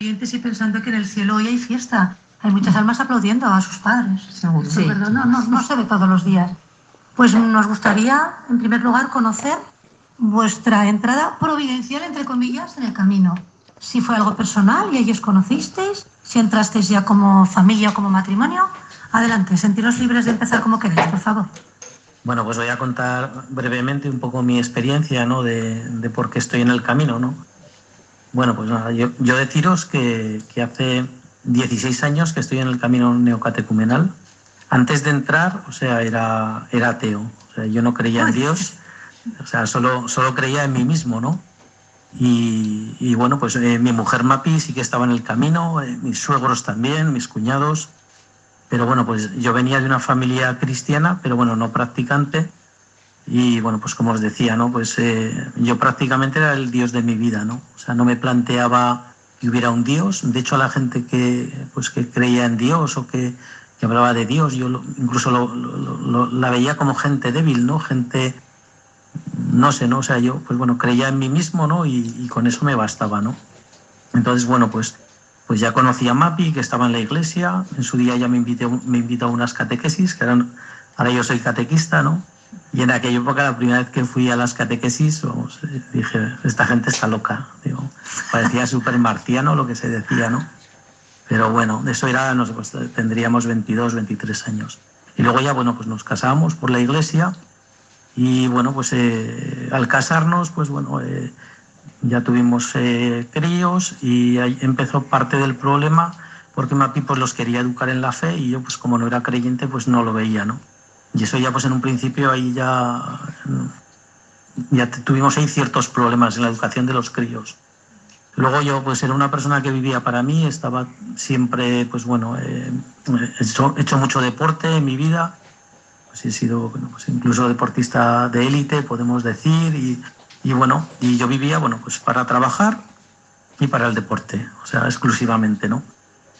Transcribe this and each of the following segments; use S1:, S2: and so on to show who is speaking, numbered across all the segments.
S1: y pensando que en el cielo hoy hay fiesta. Hay muchas almas aplaudiendo a sus padres.
S2: Seguro.
S1: Sí. No, no, no se ve todos los días. Pues nos gustaría, en primer lugar, conocer vuestra entrada providencial, entre comillas, en el camino. Si fue algo personal y ellos conocisteis, si entrasteis ya como familia o como matrimonio. Adelante, sentiros libres de empezar como queréis, por favor.
S3: Bueno, pues voy a contar brevemente un poco mi experiencia, ¿no? De, de por qué estoy en el camino, ¿no? Bueno, pues nada, yo, yo deciros que, que, hace 16 años que estoy en el camino neocatecumenal. Antes de entrar, o sea, era, era ateo. O sea, yo no creía en Dios, o sea, solo, solo creía en mí mismo, ¿no? Y, y bueno, pues eh, mi mujer Mapi sí que estaba en el camino, eh, mis suegros también, mis cuñados. Pero bueno, pues yo venía de una familia cristiana, pero bueno, no practicante. Y bueno, pues como os decía, ¿no? Pues eh, yo prácticamente era el Dios de mi vida, ¿no? O sea, no me planteaba que hubiera un Dios. De hecho, a la gente que, pues, que creía en Dios o que, que hablaba de Dios, yo lo, incluso lo, la veía como gente débil, ¿no? Gente, no sé, ¿no? O sea, yo, pues bueno, creía en mí mismo, ¿no? Y, con eso me bastaba, ¿no? Entonces, bueno, pues, pues ya conocí a Mapi, que estaba en la iglesia. En su día ya me, invité, me invitó a unas catequesis, que eran, ahora yo soy catequista, ¿no? Y en aquella época, la primera vez que fui a las catequesis, vamos, dije, esta gente está loca. Parecía súper marciano lo que se decía, ¿no? Pero bueno, eso era, no sé, pues tendríamos 22, 23 años. Y luego ya, bueno, pues nos casamos por la iglesia y bueno, pues eh, al casarnos, pues bueno, eh, ya tuvimos eh, críos y ahí empezó parte del problema porque Mapi pues los quería educar en la fe y yo pues como no era creyente pues no lo veía, ¿no? Y eso ya pues en un principio ahí ya, ya tuvimos ahí ciertos problemas en la educación de los críos. Luego yo pues era una persona que vivía para mí, estaba siempre pues bueno, eh, he, hecho, he, hecho, mucho deporte en mi vida, pues he sido bueno, pues incluso deportista de élite podemos decir y, y bueno, y yo vivía bueno pues para trabajar y para el deporte, o sea exclusivamente, ¿no?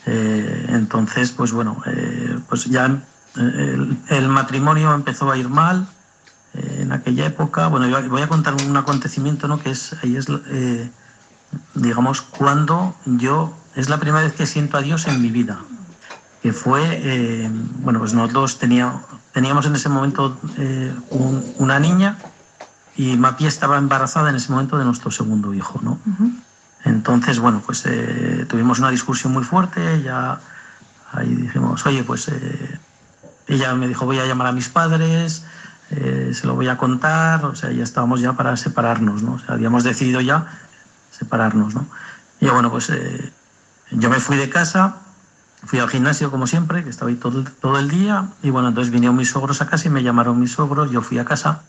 S3: Eh, entonces pues bueno, eh, pues ya el, el, matrimonio empezó a ir mal eh, en aquella época. Bueno, yo voy a contar un acontecimiento, ¿no? Que es, ahí es, eh, digamos, cuando yo, es la primera vez que siento a Dios en mi vida. Que fue, eh, bueno, pues nosotros teníamos, teníamos en ese momento eh, un, una niña y Mapi estaba embarazada en ese momento de nuestro segundo hijo, ¿no? Uh -huh. Entonces, bueno, pues eh, tuvimos una discusión muy fuerte, ya ahí dijimos, oye, pues eh, ella me dijo, voy a llamar a mis padres, eh, se lo voy a contar, o sea, ya estábamos ya para separarnos, ¿no? O sea, habíamos decidido ya separarnos, ¿no? Y bueno, pues eh, yo me fui de casa, fui al gimnasio como siempre, que estaba ahí todo, todo el día, y bueno, entonces vinieron mis suegros a casa y me llamaron mis suegros, yo fui a casa.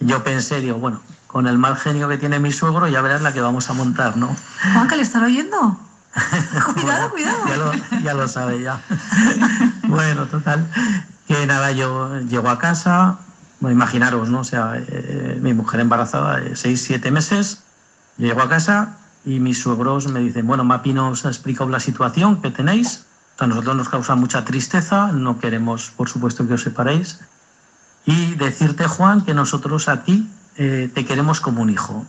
S3: Yo pensé, digo, bueno, con el mal genio que tiene mi suegro, ya verás la que vamos a montar, ¿no?
S1: Juan, que le están oyendo. cuidado, cuidado.
S3: Ya lo, ya lo sabe, ya. bueno, total. Que nada, yo llego a casa, imaginaros, ¿no? O sea, eh, mi mujer embarazada de 6, 7 meses, llego a casa y mis suegros me dicen, bueno, Mapi nos ha explicado la situación que tenéis, a nosotros nos causa mucha tristeza, no queremos, por supuesto, que os separéis, y decirte, Juan, que nosotros a ti eh, te queremos como un hijo.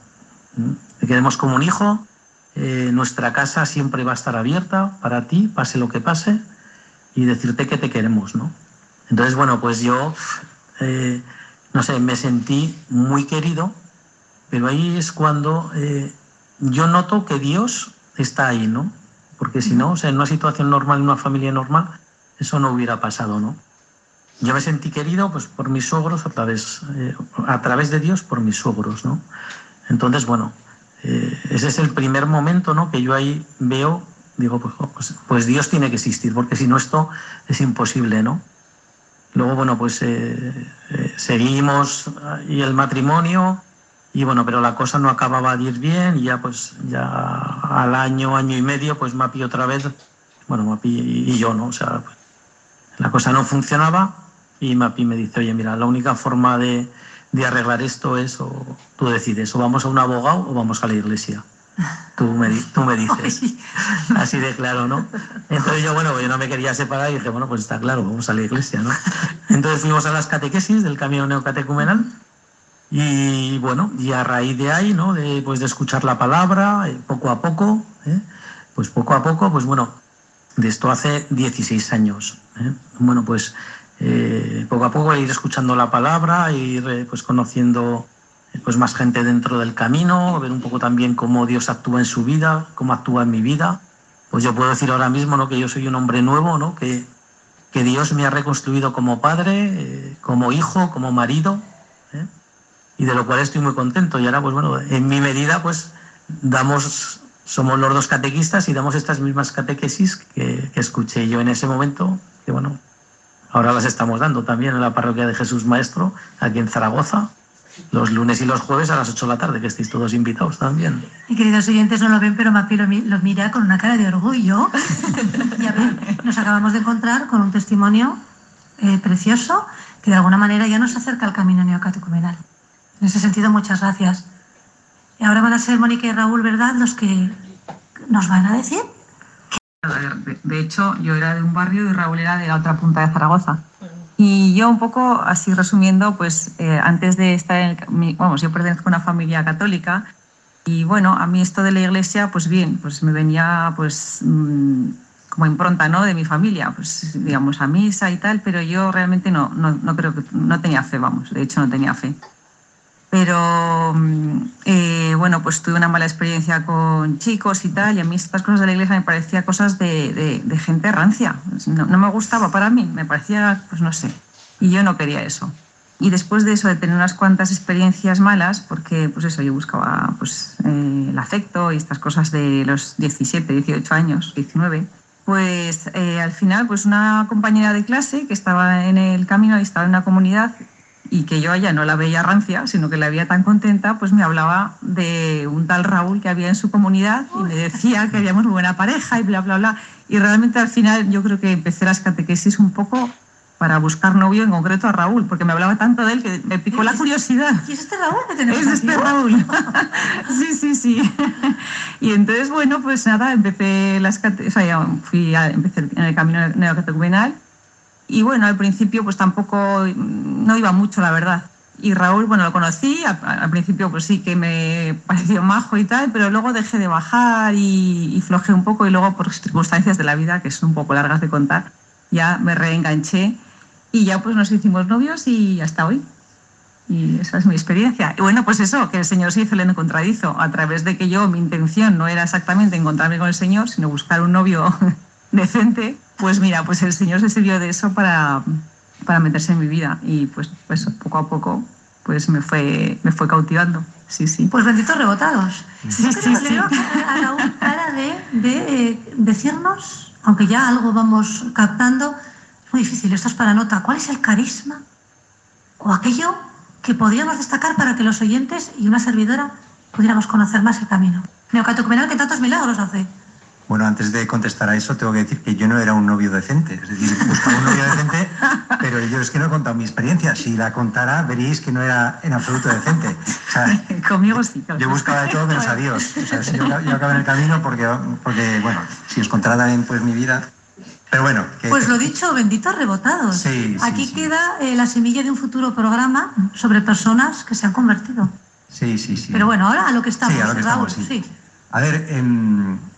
S3: Te queremos como un hijo, eh, nuestra casa siempre va a estar abierta para ti, pase lo que pase, y decirte que te queremos, ¿no? Entonces, bueno, pues yo, eh, no sé, me sentí muy querido, pero ahí es cuando eh, yo noto que Dios está ahí, ¿no? Porque si no, o sea, en una situación normal, en una familia normal, eso no hubiera pasado, ¿no? Yo me sentí querido pues, por mis suegros a través, eh, a través de Dios por mis suegros, ¿no? Entonces, bueno, ese es el primer momento ¿no? que yo ahí veo, digo, pues, pues, pues, Dios tiene que existir, porque si no esto es imposible, ¿no? Luego, bueno, pues eh, eh, seguimos y el matrimonio, y bueno, pero la cosa no acababa de ir bien, y ya pues ya al año, año y medio, pues Mapi otra vez, bueno, Mapi y yo, ¿no? O sea, pues, la cosa no funcionaba, y Mapi me dice, oye, mira, la única forma de, de arreglar esto es, o tú decides, o vamos a un abogado o vamos a la iglesia. Tú me, tú me dices. Así de claro, ¿no? Entonces yo, bueno, yo no me quería separar y dije, bueno, pues está claro, vamos a la iglesia, ¿no? Entonces fuimos a las catequesis del camino neocatecumenal y bueno, y a raíz de ahí, ¿no? De, pues de escuchar la palabra, poco a poco, ¿eh? pues poco a poco, pues bueno, de esto hace 16 años. ¿eh? Bueno, pues eh, poco a poco ir escuchando la palabra, ir eh, pues conociendo pues más gente dentro del camino, ver un poco también cómo Dios actúa en su vida, cómo actúa en mi vida. Pues yo puedo decir ahora mismo ¿no? que yo soy un hombre nuevo, ¿no? que, que Dios me ha reconstruido como padre, como hijo, como marido, y de lo cual estoy muy contento. Y ahora, pues bueno, en mi medida, pues damos somos los dos catequistas y damos estas mismas catequesis que, escuché yo en ese momento, que bueno, ahora las estamos dando también en la parroquia de Jesús Maestro, aquí en Zaragoza, los lunes y los jueves a las 8 de la tarde, que estéis todos invitados también.
S1: Y queridos oyentes no lo ven, pero Mapi lo, mira con una cara de orgullo. ya ven, nos acabamos de encontrar con un testimonio eh, precioso que de alguna manera ya nos acerca al camino neocatecumenal. En ese sentido, muchas gracias. Y ahora van a ser Mónica y Raúl, ¿verdad?, los que nos van a decir.
S2: De hecho, yo era de un barrio y Raúl era de la otra punta de Zaragoza. Y yo un poco, así resumiendo, pues eh, antes de estar en el... Vamos, yo pertenezco a una familia católica y bueno, a mí esto de la iglesia, pues bien, pues me venía pues mm, como impronta, ¿no? De mi familia, pues digamos a misa y tal, pero yo realmente no, no, no creo que... No tenía fe, vamos, de hecho no tenía fe. Pero mm, eh, bueno, pues tuve una mala experiencia con chicos y tal, y a mí estas cosas de la iglesia me parecían cosas de, gente rancia. No, me gustaba para mí, me parecía, pues no sé. Y yo no quería eso. Y después de eso, de tener unas cuantas experiencias malas, porque pues eso, yo buscaba pues, eh, el afecto y estas cosas de los 17, 18 años, 19, pues eh, al final pues una compañera de clase que estaba en el camino y estaba en una comunidad y que yo allá no la veía rancia, sino que la veía tan contenta, pues me hablaba de un tal Raúl que había en su comunidad y me decía que habíamos buena pareja y bla, bla, bla. Y realmente al final yo creo que empecé las catequesis un poco para buscar novio, en concreto a Raúl, porque me hablaba tanto de él que me picó la curiosidad.
S1: ¿Y es este Raúl que tenemos
S2: Es este Raúl. sí, sí, sí. y entonces, bueno, pues nada, empecé las o sea, fui a, empecé en el camino neocatecumenal y bueno, al principio pues tampoco, no iba mucho, la verdad. Y Raúl, bueno, lo conocí, al, principio pues sí que me pareció majo y tal, pero luego dejé de bajar y, y flojé un poco y luego por circunstancias de la vida, que son un poco largas de contar, ya me reenganché y ya pues nos hicimos novios y hasta hoy. Y esa es mi experiencia. Y bueno, pues eso, que el Señor se hizo el encontradizo, a través de que yo, mi intención no era exactamente encontrarme con el Señor, sino buscar un novio decente, pues mira, pues el Señor se sirvió de eso para, para meterse en mi vida y pues, pues poco a poco pues me fue, me fue cautivando. Sí, sí.
S1: Pues benditos rebotados. Sí, sí, sí, a Raúl para de, de eh, decirnos, aunque ya algo vamos captando, muy difícil, esto es para nota, ¿cuál es el carisma o aquello que podríamos destacar para que los oyentes y una servidora pudiéramos conocer más el camino? Neocatecumenal que tantos milagros hace.
S4: Bueno, antes de contestar a eso, tengo que decir que yo no era un novio decente. Es decir, buscaba un novio decente, pero yo es que no he contado mi experiencia. Si la contara, veréis que no era en absoluto decente.
S2: Conmigo sí.
S4: Yo buscaba de todo menos a Dios. O sea, yo, yo acabé en el camino porque, porque, bueno, si os contara también pues, mi vida, pero bueno.
S1: pues lo dicho, benditos rebotados.
S4: Sí,
S1: Aquí queda eh, la semilla de un futuro programa sobre personas que se han convertido.
S4: Sí, sí, sí.
S1: Pero bueno, ahora a lo que estamos,
S4: sí, a lo que estamos, sí. A ver, en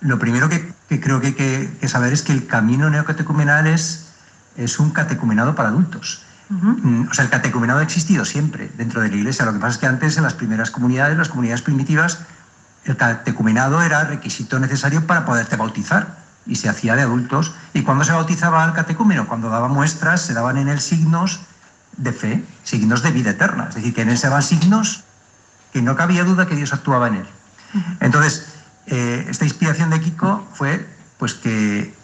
S4: lo primero que, creo que hay que, saber es que el camino neocatecumenal es, es un catecumenado para adultos. Mm, o sea, el catecumenado ha existido siempre dentro de la Iglesia. Lo que pasa es que antes, en las primeras comunidades, las comunidades primitivas, el catecumenado era requisito necesario para poderte bautizar y se hacía de adultos. ¿Y cuando se bautizaba al catecúmeno? Cuando daba muestras, se daban en él signos de fe, signos de vida eterna. Es decir, que en él se daban signos que no cabía duda que Dios actuaba en él. Entonces, eh, esta inspiración de Kiko fue pues que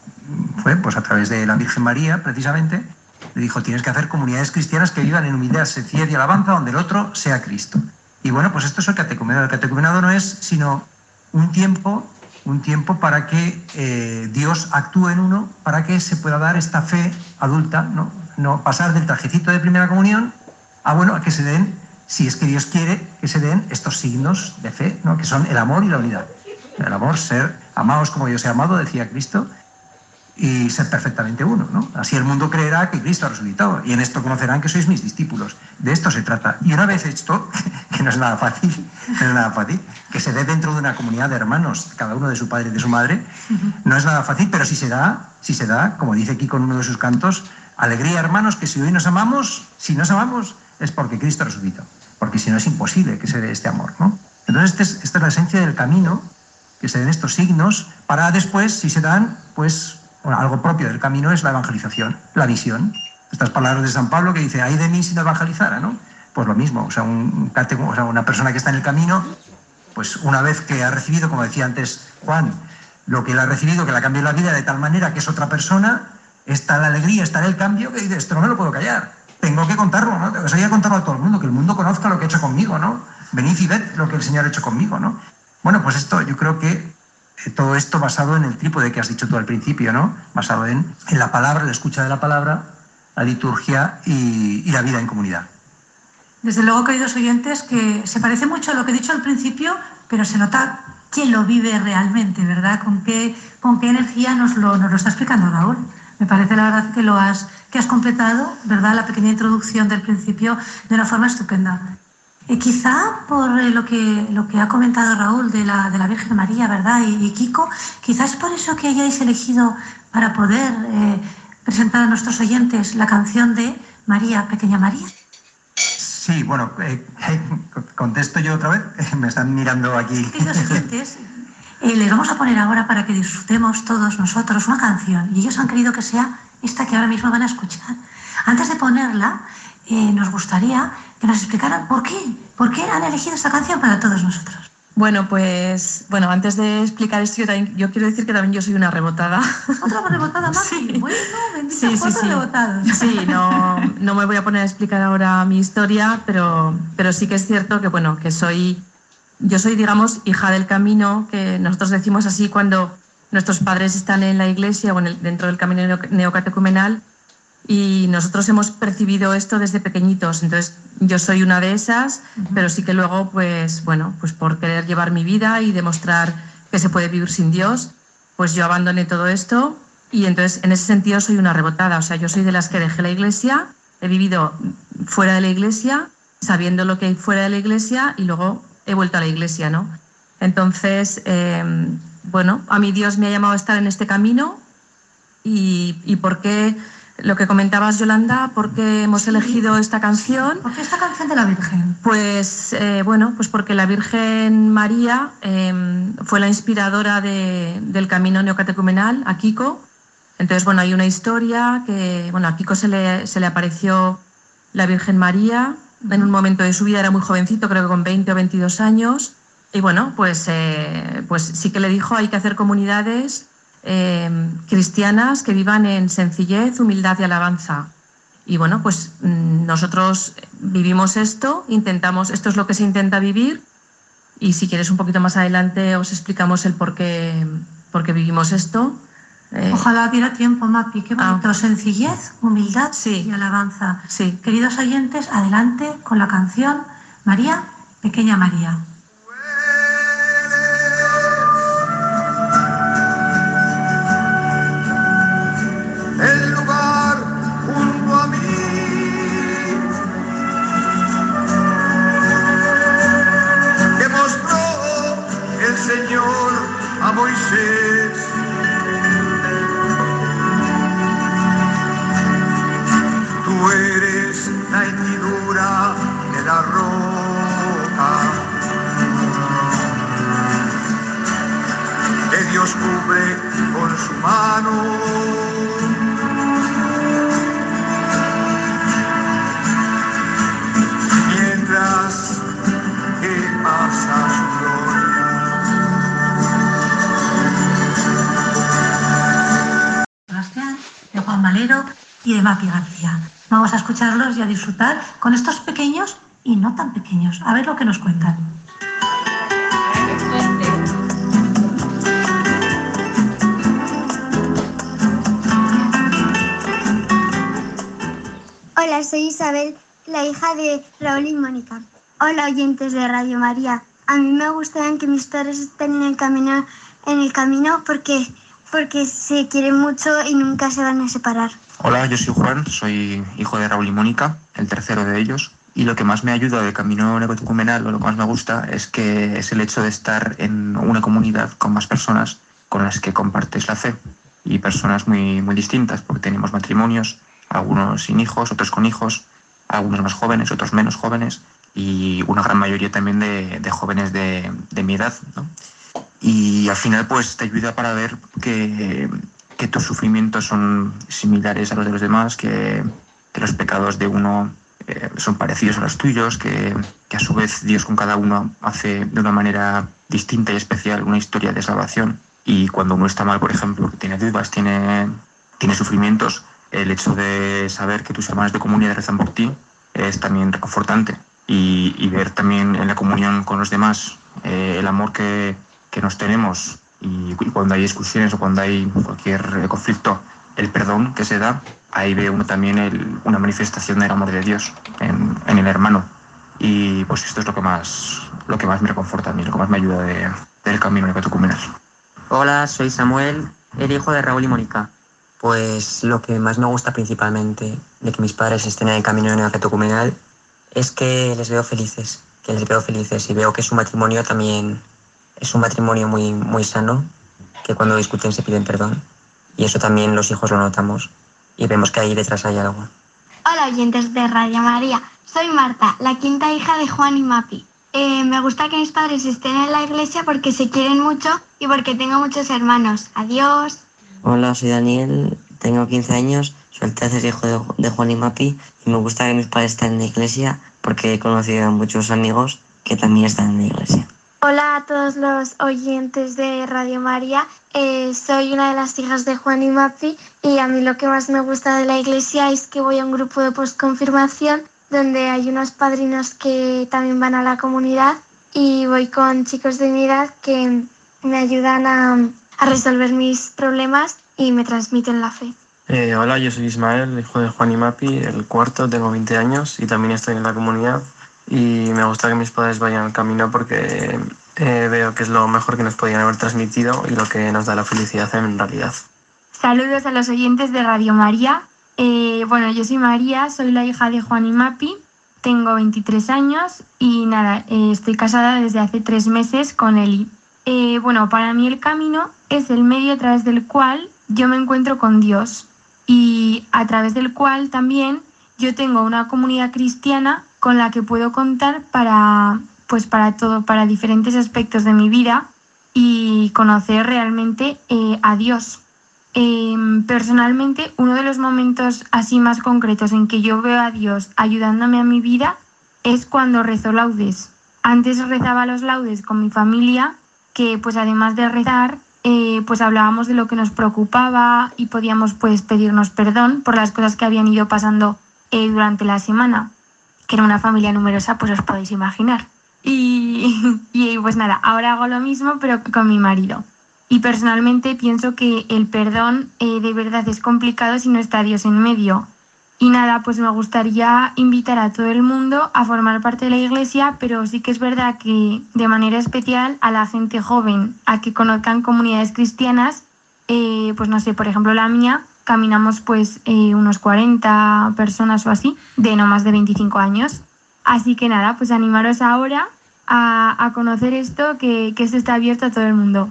S4: fue pues a través de la Virgen María precisamente le dijo tienes que hacer comunidades cristianas que vivan en humildad, sencillez y alabanza donde el otro sea Cristo. Y bueno, pues esto es el catecumenado. El catecumenado no es sino un tiempo, un tiempo para que eh, Dios actúe en uno, para que se pueda dar esta fe adulta, ¿no? no pasar del trajecito de primera comunión a bueno, a que se den, si es que Dios quiere, que se den estos signos de fe, ¿no? que son el amor y la unidad el amor, ser amados como Dios he amado, decía Cristo. y ser perfectamente uno. ¿no? Así el mundo creerá que Cristo ha resucitado y en esto conocerán que sois mis discípulos. De esto se trata. Y una vez esto, que no es nada fácil, no es nada fácil, que se dé dentro de una comunidad de hermanos, cada uno de su padre y de su madre, no es nada fácil, pero si se da, si se da, como dice aquí con uno de sus cantos, alegría hermanos, que si hoy nos amamos, si nos amamos, es porque Cristo resucitó. Porque si no es imposible que se dé este amor. ¿no? Entonces, este esta es la esencia del camino, que se den estos signos, para después, si se dan, pues algo propio del camino es la evangelización, la visión. Estas palabras de San Pablo que dice, ay de mí si no evangelizara, ¿no? Pues lo mismo, o sea, un, o sea, una persona que está en el camino, pues una vez que ha recibido, como decía antes Juan, lo que él ha recibido, que le ha cambiado la vida de tal manera que es otra persona, está la alegría, está el cambio, que dice, esto no me lo puedo callar, tengo que contarlo, ¿no? O sea, que contarlo a todo el mundo, que el mundo conozca lo que ha hecho conmigo, ¿no? Venid y ved lo que el Señor ha hecho conmigo, ¿no? Bueno, pues esto yo creo que eh, todo esto basado en el trípode que has dicho tú al principio, ¿no? Basado en, la palabra, la escucha de la palabra, la liturgia y, y, la vida en comunidad.
S1: Desde luego, queridos oyentes, que se parece mucho a lo que he dicho al principio, pero se nota quién lo vive realmente, ¿verdad? Con qué, con qué energía nos lo, nos lo está explicando Raúl. Me parece la verdad que lo has, que has completado, ¿verdad? La pequeña introducción del principio de una forma estupenda. Eh, quizá por eh, lo, que, lo que ha comentado Raúl de la, de la Virgen María, ¿verdad? Y, y, Kiko, quizás por eso que hayáis elegido para poder eh, presentar a nuestros oyentes la canción de María, Pequeña María.
S4: Sí, bueno, eh, contesto yo otra vez. Me están mirando aquí.
S1: Queridos oyentes, les vamos a poner ahora para que disfrutemos todos nosotros una canción y ellos han querido que sea esta que ahora mismo van a escuchar. Antes de ponerla, nos gustaría que nos explicaran por qué, por qué han elegido esta canción para todos nosotros.
S5: Bueno, pues bueno, antes de explicar esto, yo, también, yo quiero decir que también yo soy una rebotada.
S1: ¿Otra rebotada más? Sí. Bueno, bendita sí, sí, sí. rebotados.
S5: Sí, no, no me voy a poner a explicar ahora mi historia, pero, pero sí que es cierto que, bueno, que soy, yo soy, digamos, hija del camino, que nosotros decimos así cuando nuestros padres están en la iglesia o en el, dentro del camino neocatecumenal, y nosotros hemos percibido esto desde pequeñitos. Entonces, yo soy una de esas, uh -huh. pero sí que luego, pues bueno, pues por querer llevar mi vida y demostrar que se puede vivir sin Dios, pues yo abandoné todo esto y entonces en ese sentido soy una rebotada. O sea, yo soy de las que dejé la iglesia, he vivido fuera de la iglesia, sabiendo lo que hay fuera de la iglesia y luego he vuelto a la iglesia, ¿no? Entonces, eh, bueno, a mí Dios me ha llamado a estar en este camino y, y por qué lo que comentabas, Yolanda, ¿por qué hemos elegido esta canción?
S1: ¿Por qué esta canción de la Virgen?
S5: Pues eh, bueno, pues porque la Virgen María eh, fue la inspiradora de, del camino neocatecumenal a Kiko. Entonces, bueno, hay una historia que, bueno, a Kiko se le, se le apareció la Virgen María en un momento de su vida, era muy jovencito, creo que con 20 o 22 años. Y bueno, pues, eh, pues sí que le dijo, hay que hacer comunidades eh, cristianas que vivan en sencillez, humildad y alabanza. Y bueno, pues nosotros vivimos esto, intentamos, esto es lo que se intenta vivir y si quieres un poquito más adelante os explicamos el por qué, por qué vivimos esto.
S1: Eh, Ojalá diera tiempo, Mapi, qué bonito. Ah. Sencillez, humildad sí. y alabanza.
S5: Sí.
S1: Queridos oyentes, adelante con la canción María, Pequeña María. Escucharlos y a disfrutar con estos pequeños y no tan pequeños. A ver lo que nos cuentan.
S6: Hola, soy Isabel, la hija de Raúl y Mónica. Hola, oyentes de Radio María. A mí me gustaría que mis padres estén en el camino, en el camino porque porque se quieren mucho y nunca se van a separar.
S7: Hola, yo soy Juan, soy hijo de Raúl y Mónica, el tercero de ellos. Y lo que más me ayuda del camino neocatecumenal, o lo que más me gusta, es que es el hecho de estar en una comunidad con más personas con las que compartes la fe. Y personas muy, muy distintas, porque tenemos matrimonios, algunos sin hijos, otros con hijos, algunos más jóvenes, otros menos jóvenes, y una gran mayoría también de, de jóvenes de, de, mi edad. Y al final pues te ayuda para ver que, que tus sufrimientos son similares a los de los demás, que, los pecados de uno eh, son parecidos a los tuyos, que, a su vez Dios con cada uno hace de una manera distinta y especial una historia de salvación. Y cuando uno está mal, por ejemplo, que tiene dudas, tiene, tiene sufrimientos, el hecho de saber que tus hermanos de comunidad rezan por ti es también reconfortante. Y, y ver también en la comunión con los demás eh, el amor que, que nos tenemos y, y, cuando hay discusiones o cuando hay cualquier conflicto, el perdón que se da, ahí ve uno también el, una manifestación del amor de Dios en, en, el hermano. Y pues esto es lo que más, lo que más me reconforta a mí, lo que más me ayuda de, del camino neocatecumenal.
S8: Hola, soy Samuel, el hijo de Raúl y Mónica. Pues lo que más me gusta principalmente de que mis padres estén en el camino neocatecumenal es que les veo felices, que les veo felices y veo que su matrimonio también es un matrimonio muy, muy sano, que cuando discuten se piden perdón. Y eso también los hijos lo notamos y vemos que ahí detrás hay algo.
S6: Hola oyentes de Radio María, soy Marta, la quinta hija de Juan y Mapi. Eh, me gusta que mis padres estén en la iglesia porque se quieren mucho y porque tengo muchos hermanos. Adiós.
S9: Hola, soy Daniel, tengo 15 años, soy el tercer hijo de, de Juan y Mapi y me gusta que mis padres estén en la iglesia porque he conocido a muchos amigos que también están en la iglesia.
S6: Hola a todos los oyentes de Radio María. Eh, soy una de las hijas de Juan y Mapi y a mí lo que más me gusta de la iglesia es que voy a un grupo de postconfirmación donde hay unos padrinos que también van a la comunidad y voy con chicos de mi edad que me ayudan a, a resolver mis problemas y me transmiten la fe.
S10: Eh, hola, yo soy Ismael, hijo de Juan y Mapi, el cuarto, tengo 20 años y también estoy en la comunidad y me gusta que mis padres vayan al camino porque eh, veo que es lo mejor que nos podían haber transmitido y lo que nos da la felicidad en realidad.
S11: Saludos a los oyentes de Radio María. Eh, bueno, yo soy María, soy la hija de Juan y Mapi, tengo 23 años y nada, eh, estoy casada desde hace tres meses con Eli. Eh, bueno, para mí el camino es el medio a través del cual yo me encuentro con Dios y a través del cual también yo tengo una comunidad cristiana con la que puedo contar para, pues para todo, para diferentes aspectos de mi vida y conocer realmente eh, a Dios. Eh, personalmente, uno de los momentos así más concretos en que yo veo a Dios ayudándome a mi vida es cuando rezo laudes. Antes rezaba los laudes con mi familia, que pues además de rezar, eh, pues hablábamos de lo que nos preocupaba y podíamos pues pedirnos perdón por las cosas que habían ido pasando eh, durante la semana, que era una familia numerosa, pues os podéis imaginar. Y, y pues nada, ahora hago lo mismo, pero con mi marido. Y personalmente pienso que el perdón eh, de verdad es complicado si no está Dios en medio. Y nada, pues me gustaría invitar a todo el mundo a formar parte de la iglesia, pero sí que es verdad que de manera especial a la gente joven, a que conozcan comunidades cristianas, eh, pues no sé, por ejemplo la mía, caminamos pues eh, unos 40 personas o así, de no más de 25 años. Así que nada, pues animaros ahora a, a conocer esto, que, que esto está abierto a todo el mundo.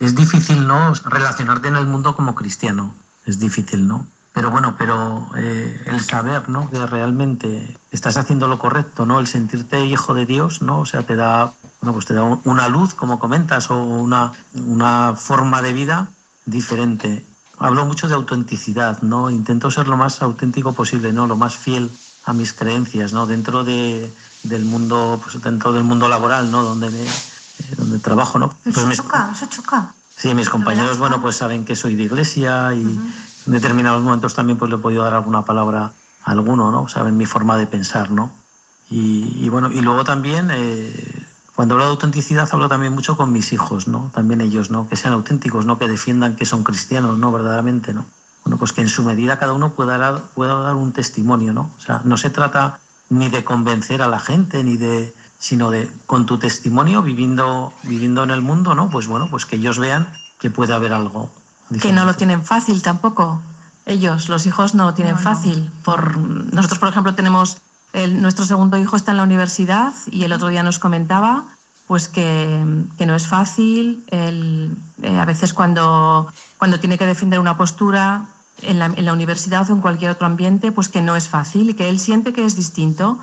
S3: Es difícil, ¿no? Relacionarte en el mundo como cristiano. Es difícil, ¿no? Pero bueno, pero eh, el saber, ¿no? Que realmente estás haciendo lo correcto, ¿no? El sentirte hijo de Dios, ¿no? O sea, te da, bueno, pues te da una luz, como comentas, o una, una forma de vida diferente. Hablo mucho de autenticidad, ¿no? Intento ser lo más auténtico posible, ¿no? Lo más fiel a mis creencias, ¿no? Dentro de, del mundo, pues dentro del mundo laboral, ¿no? Donde me, eh, donde trabajo, ¿no?
S1: Eso
S3: Pues mis-
S1: choca, eso choca.
S3: Sí, mis compañeros, bueno, pues saben que soy de iglesia y en determinados momentos también pues le he podido dar alguna palabra a alguno, ¿no? Saben mi forma de pensar, ¿no? Y, y bueno, y luego también, eh, cuando hablo de autenticidad, hablo también mucho con mis hijos, ¿no? También ellos, ¿no? Que sean auténticos, ¿no? Que defiendan que son cristianos, ¿no? Verdaderamente, ¿no? Bueno, pues que en su medida cada uno pueda dar, pueda dar un testimonio, ¿no? O sea, no se trata ni de convencer a la gente, ni de sino de con tu testimonio viviendo viviendo en el mundo, ¿no? Pues bueno, pues que ellos vean que puede haber algo.
S2: Que no lo tienen fácil tampoco. Ellos, los hijos, no lo tienen
S1: No, no.
S2: fácil. Por nosotros, por ejemplo, tenemos el- nuestro segundo hijo está en la universidad y el otro día nos comentaba pues que, que no es fácil. El- eh, a veces cuando, cuando tiene que defender una postura en la, en la universidad o en cualquier otro ambiente, pues que no es fácil y que él siente que es distinto.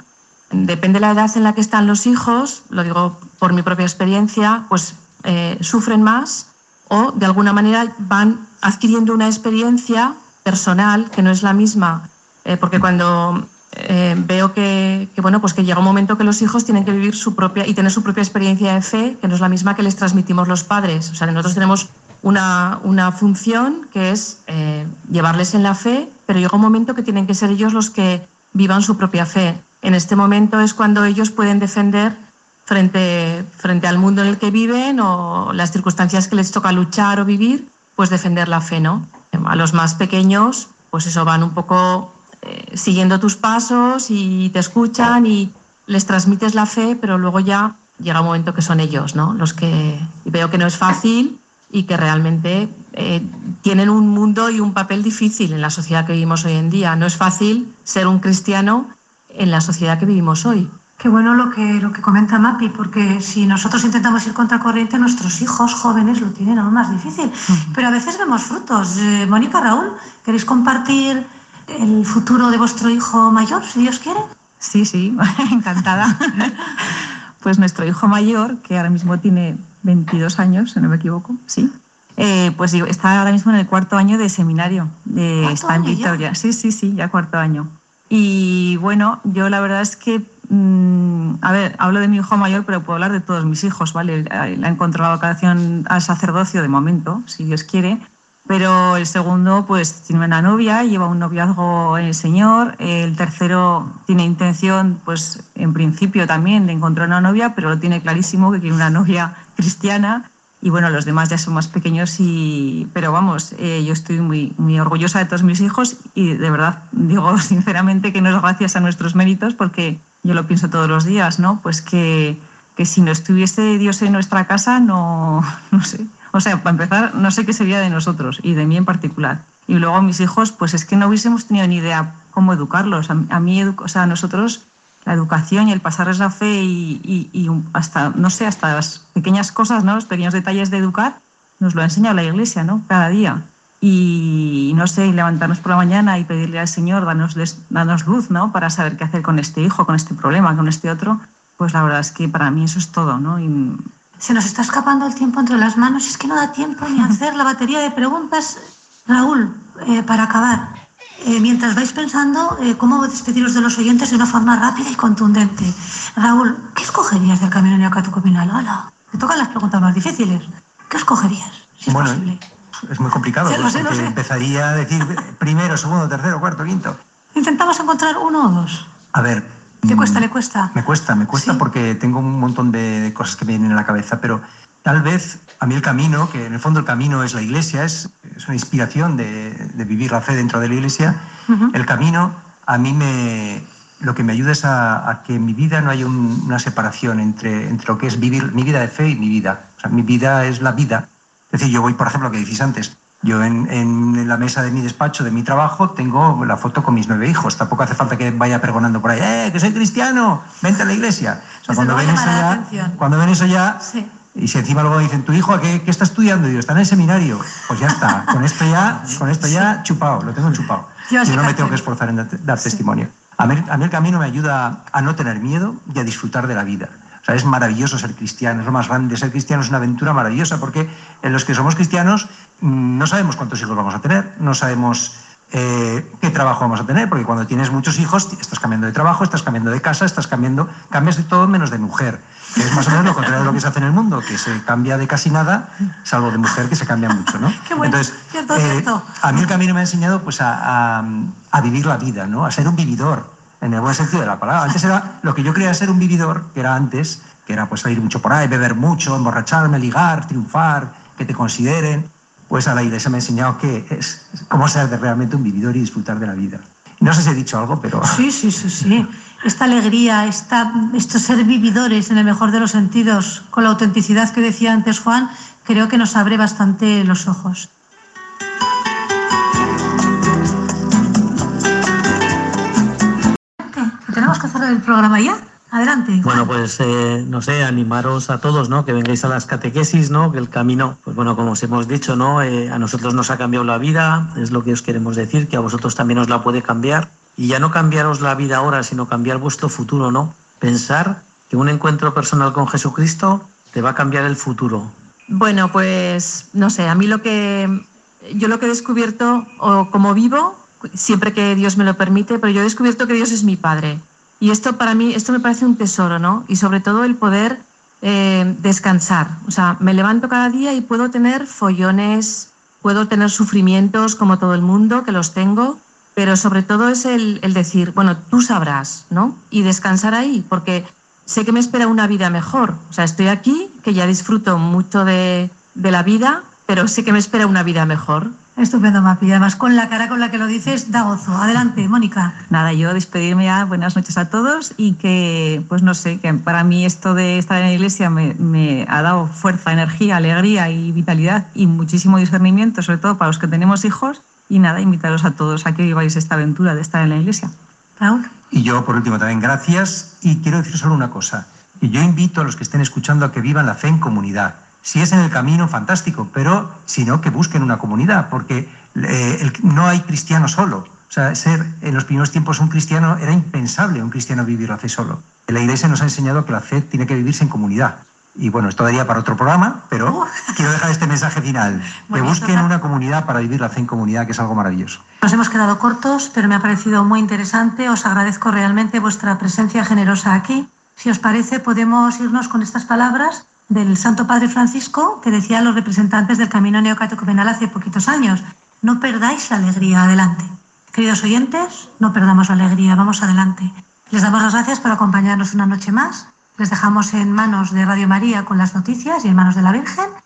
S2: Depende de la edad en la que están los hijos, lo digo por mi propia experiencia, pues eh, sufren más o de alguna manera van adquiriendo una experiencia personal que no es la misma, Eh, porque cuando eh, veo que, bueno, pues que llega un momento que los hijos tienen que vivir su propia y tener su propia experiencia de fe, que no es la misma que les transmitimos los padres. O sea, nosotros tenemos una, una función que es eh, llevarles en la fe, pero llega un momento que tienen que ser ellos los que vivan su propia fe. En este momento es cuando ellos pueden defender frente, frente al mundo en el que viven o las circunstancias que les toca luchar o vivir, pues defender la fe, ¿no? A los más pequeños, pues eso, van un poco eh, siguiendo tus pasos y te escuchan y les transmites la fe, pero luego ya llega un momento que son ellos, ¿no? Los que y veo que no es fácil y que realmente eh, tienen un mundo y un papel difícil en la sociedad que vivimos hoy en día. No es fácil ser un cristiano en la sociedad que vivimos hoy.
S1: Qué bueno lo que, lo que comenta Mapi, porque si nosotros intentamos ir contracorriente, nuestros hijos jóvenes lo tienen aún más difícil. Pero a veces vemos frutos. Eh, Mónica, Raúl, ¿queréis compartir el futuro de vuestro hijo mayor, si Dios quiere?
S2: Sí, sí, encantada. Pues nuestro hijo mayor, que ahora mismo tiene 22 años, si no me equivoco, sí. Eh, pues está ahora mismo en el cuarto año de seminario,
S1: ¿Cuarto
S2: está en
S1: año ya?
S2: Victoria. Sí, sí, sí, ya cuarto año. Y bueno, yo la verdad es que, mm, a ver, hablo de mi hijo mayor, pero puedo hablar de todos mis hijos, ¿vale? Le ha encontrado vocación al sacerdocio de momento, si Dios quiere. Pero el segundo, pues tiene una novia, lleva un noviazgo en el Señor. El tercero tiene intención, pues en principio también, de encontrar una novia, pero lo tiene clarísimo que quiere una novia cristiana. Y bueno, los demás ya son más pequeños, y, pero vamos, eh, yo estoy muy, muy orgullosa de todos mis hijos y de verdad digo sinceramente que no es gracias a nuestros méritos, porque yo lo pienso todos los días, ¿no? Pues que, que si no estuviese Dios en nuestra casa, no, no sé. O sea, para empezar, no sé qué sería de nosotros y de mí en particular. Y luego mis hijos, pues es que no hubiésemos tenido ni idea cómo educarlos. A, a mí, o sea, nosotros la educación y el pasarles la fe y, y- y hasta, no sé, hasta las pequeñas cosas, ¿no? Los pequeños detalles de educar, nos lo ha enseñado la iglesia, ¿no? Cada día. Y no sé, y levantarnos por la mañana y pedirle al Señor, danos, danos luz, ¿no? Para saber qué hacer con este hijo, con este problema, con este otro. Pues la verdad es que para mí eso es todo, ¿no? Y
S1: Se nos está escapando el tiempo entre las manos y es que no da tiempo ni a hacer la batería de preguntas. Raúl, eh, para acabar, eh, mientras vais pensando eh, cómo despediros de los oyentes de una forma rápida y contundente. Raúl, ¿qué escogerías del camino neocatecumenal? ¡Hala! Te tocan las preguntas más difíciles. ¿Qué escogerías? Si es
S4: Bueno,
S1: posible.
S4: Es muy complicado,
S1: Sí, lo sé, lo
S4: porque
S1: sé.
S4: empezaría a decir primero, segundo, tercero, cuarto, quinto.
S1: Intentamos encontrar uno o dos.
S4: A ver.
S1: ¿Qué
S4: mm,
S1: cuesta? ¿Le cuesta?
S4: Me cuesta, me cuesta porque tengo un montón de, cosas que me vienen a la cabeza, pero tal vez a mí el camino, que en el fondo el camino es la iglesia, es, es una inspiración de, de vivir la fe dentro de la iglesia, el camino a mí me, lo que me ayuda es a, a que en mi vida no haya un- una separación entre, entre lo que es vivir mi vida de fe y mi vida. O sea, mi vida es la vida. Es decir, yo voy, por ejemplo, lo que decís antes, yo en, en la mesa de mi despacho, de mi trabajo, tengo la foto con mis nueve hijos. Tampoco hace falta que vaya pregonando por ahí, ¡eh, que soy cristiano! ¡Vente a la iglesia! O sea,
S1: Desde
S4: cuando ven, eso ya, cuando ven eso ya,
S1: Sí.
S4: y si encima luego dicen, ¿tu hijo a qué, qué está estudiando? Y yo, está en el seminario. Pues ya está, con esto ya, con esto ya chupado, lo tengo chupado.
S1: Yo
S4: no me tengo que esforzar en dar, dar testimonio. A mí, a mí el camino me ayuda a no tener miedo y a disfrutar de la vida. O sea, es maravilloso ser cristiano, es lo más grande. Ser cristiano es una aventura maravillosa porque en los que somos cristianos mm, no sabemos cuántos hijos vamos a tener, no sabemos eh, qué trabajo vamos a tener, porque cuando tienes muchos hijos estás cambiando de trabajo, estás cambiando de casa, estás cambiando, cambias de todo menos de mujer. Que es más o menos lo contrario de lo que se hace en el mundo, que se cambia de casi nada, salvo de mujer que se cambia mucho, ¿no?
S1: Qué bueno. Cierto, cierto.
S4: A mí el camino me ha enseñado pues, a, a- a vivir la vida, ¿no? a ser un vividor, en el buen sentido de la palabra. Antes era lo que yo creía ser un vividor, que era antes, que era pues salir mucho por ahí, beber mucho, emborracharme, ligar, triunfar, que te consideren. Pues a la iglesia me ha enseñado que es cómo ser realmente un vividor y disfrutar de la vida. No sé si he dicho algo, pero...
S1: Sí, sí, sí, sí. esta alegría, esta, estos ser vividores en el mejor de los sentidos, con la autenticidad que decía antes Juan, creo que nos abre bastante los ojos. ¿Tenemos que hacer el programa ya? Adelante.
S3: Bueno, pues eh, no sé, animaros a todos, ¿no? Que vengáis a las catequesis, ¿no? Que el camino, pues bueno, como os hemos dicho, ¿no? Eh, a nosotros nos ha cambiado la vida, es lo que os queremos decir, que a vosotros también os la puede cambiar. Y ya no cambiaros la vida ahora, sino cambiar vuestro futuro, ¿no? Pensar que un encuentro personal con Jesucristo te va a cambiar el futuro.
S2: Bueno, pues no sé, a mí lo que yo lo que he descubierto, o como vivo, siempre que Dios me lo permite, pero yo he descubierto que Dios es mi Padre y esto para mí, esto me parece un tesoro, ¿no? Y sobre todo el poder eh, descansar. O sea, me levanto cada día y puedo tener follones, puedo tener sufrimientos como todo el mundo, que los tengo, pero sobre todo es el, el decir, bueno, tú sabrás, ¿no? Y descansar ahí, porque sé que me espera una vida mejor. O sea, estoy aquí, que ya disfruto mucho de, de la vida, pero sé que me espera una vida mejor.
S1: Estupendo, Mapi. Además, con la cara con la que lo dices, da gozo. Adelante, Mónica.
S2: Nada, yo despedirme ya. Buenas noches a todos y que, pues no sé, que para mí esto de estar en la iglesia me, me ha dado fuerza, energía, alegría y vitalidad y muchísimo discernimiento, sobre todo para los que tenemos hijos. Y nada, invitaros a todos a que viváis esta aventura de estar en la iglesia.
S1: Raúl.
S4: Y yo, por último, también gracias. Y quiero decir solo una cosa. Y yo invito a los que estén escuchando a que vivan la fe en comunidad si es en el camino, fantástico, pero si no, que busquen una comunidad, porque eh, el, no hay cristiano solo. O sea, ser en los primeros tiempos un cristiano era impensable un cristiano vivir la fe solo. La Iglesia nos ha enseñado que la fe tiene que vivirse en comunidad. Y bueno, esto daría para otro programa, pero quiero dejar este mensaje final. Que busquen una comunidad para vivir la fe en comunidad, que es algo maravilloso.
S1: Nos hemos quedado cortos, pero me ha parecido muy interesante. Os agradezco realmente vuestra presencia generosa aquí. Si os parece, podemos irnos con estas palabras del Santo Padre Francisco que decía a los representantes del camino neocatecumenal hace poquitos años. No perdáis la alegría, adelante. Queridos oyentes, no perdamos la alegría, vamos adelante. Les damos las gracias por acompañarnos una noche más. Les dejamos en manos de Radio María con las noticias y en manos de la Virgen